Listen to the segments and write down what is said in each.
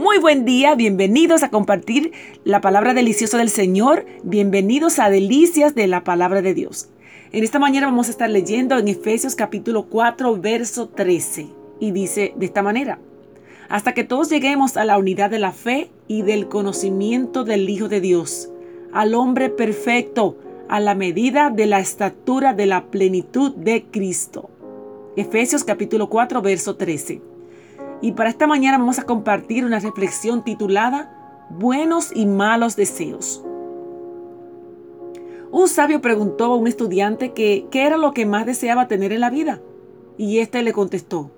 Muy buen día, bienvenidos a compartir la palabra deliciosa del Señor, bienvenidos a Delicias de la palabra de Dios. En esta mañana vamos a estar leyendo en Efesios capítulo 4, verso 13, y dice de esta manera, hasta que todos lleguemos a la unidad de la fe y del conocimiento del Hijo de Dios, al hombre perfecto, a la medida de la estatura de la plenitud de Cristo. Efesios capítulo 4, verso 13. Y para esta mañana vamos a compartir una reflexión titulada Buenos y malos deseos. Un sabio preguntó a un estudiante que, qué era lo que más deseaba tener en la vida. Y éste le contestó,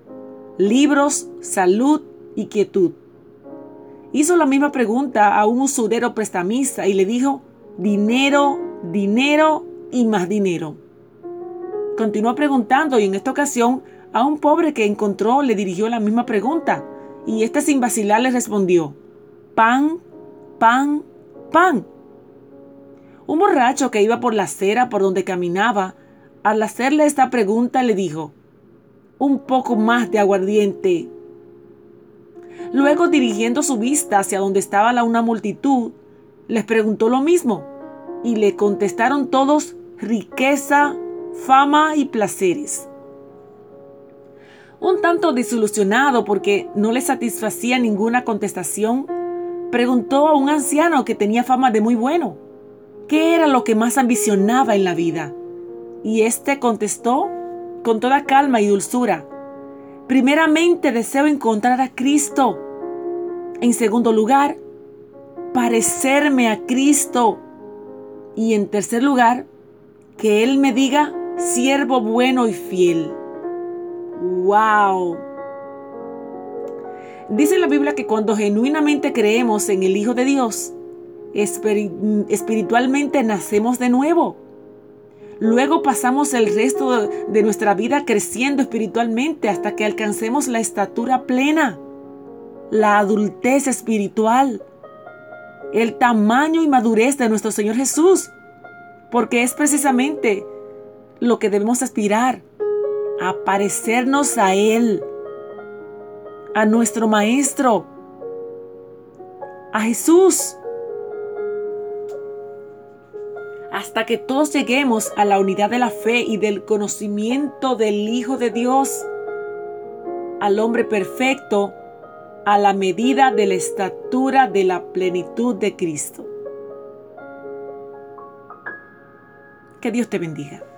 libros, salud y quietud. Hizo la misma pregunta a un usurero prestamista y le dijo, dinero, dinero y más dinero. Continuó preguntando y en esta ocasión a un pobre que encontró le dirigió la misma pregunta y éste sin vacilar le respondió, pan, pan, pan. Un borracho que iba por la acera por donde caminaba, al hacerle esta pregunta le dijo, un poco más de aguardiente. Luego, dirigiendo su vista hacia donde estaba la una multitud, les preguntó lo mismo, y le contestaron todos riqueza, fama y placeres. Un tanto desilusionado porque no le satisfacía ninguna contestación, preguntó a un anciano que tenía fama de muy bueno, ¿qué era lo que más ambicionaba en la vida? Y éste contestó con toda calma y dulzura, primeramente deseo encontrar a Cristo. En segundo lugar, parecerme a Cristo. Y en tercer lugar, que Él me diga, siervo bueno y fiel. ¡Wow! Dice la Biblia que cuando genuinamente creemos en el Hijo de Dios, espiritualmente nacemos de nuevo. Luego pasamos el resto de nuestra vida creciendo espiritualmente hasta que alcancemos la estatura plena, la adultez espiritual, el tamaño y madurez de nuestro Señor Jesús, porque es precisamente lo que debemos aspirar a parecernos a Él, a nuestro Maestro, a Jesús. Hasta que todos lleguemos a la unidad de la fe y del conocimiento del Hijo de Dios, al hombre perfecto, a la medida de la estatura de la plenitud de Cristo. Que Dios te bendiga.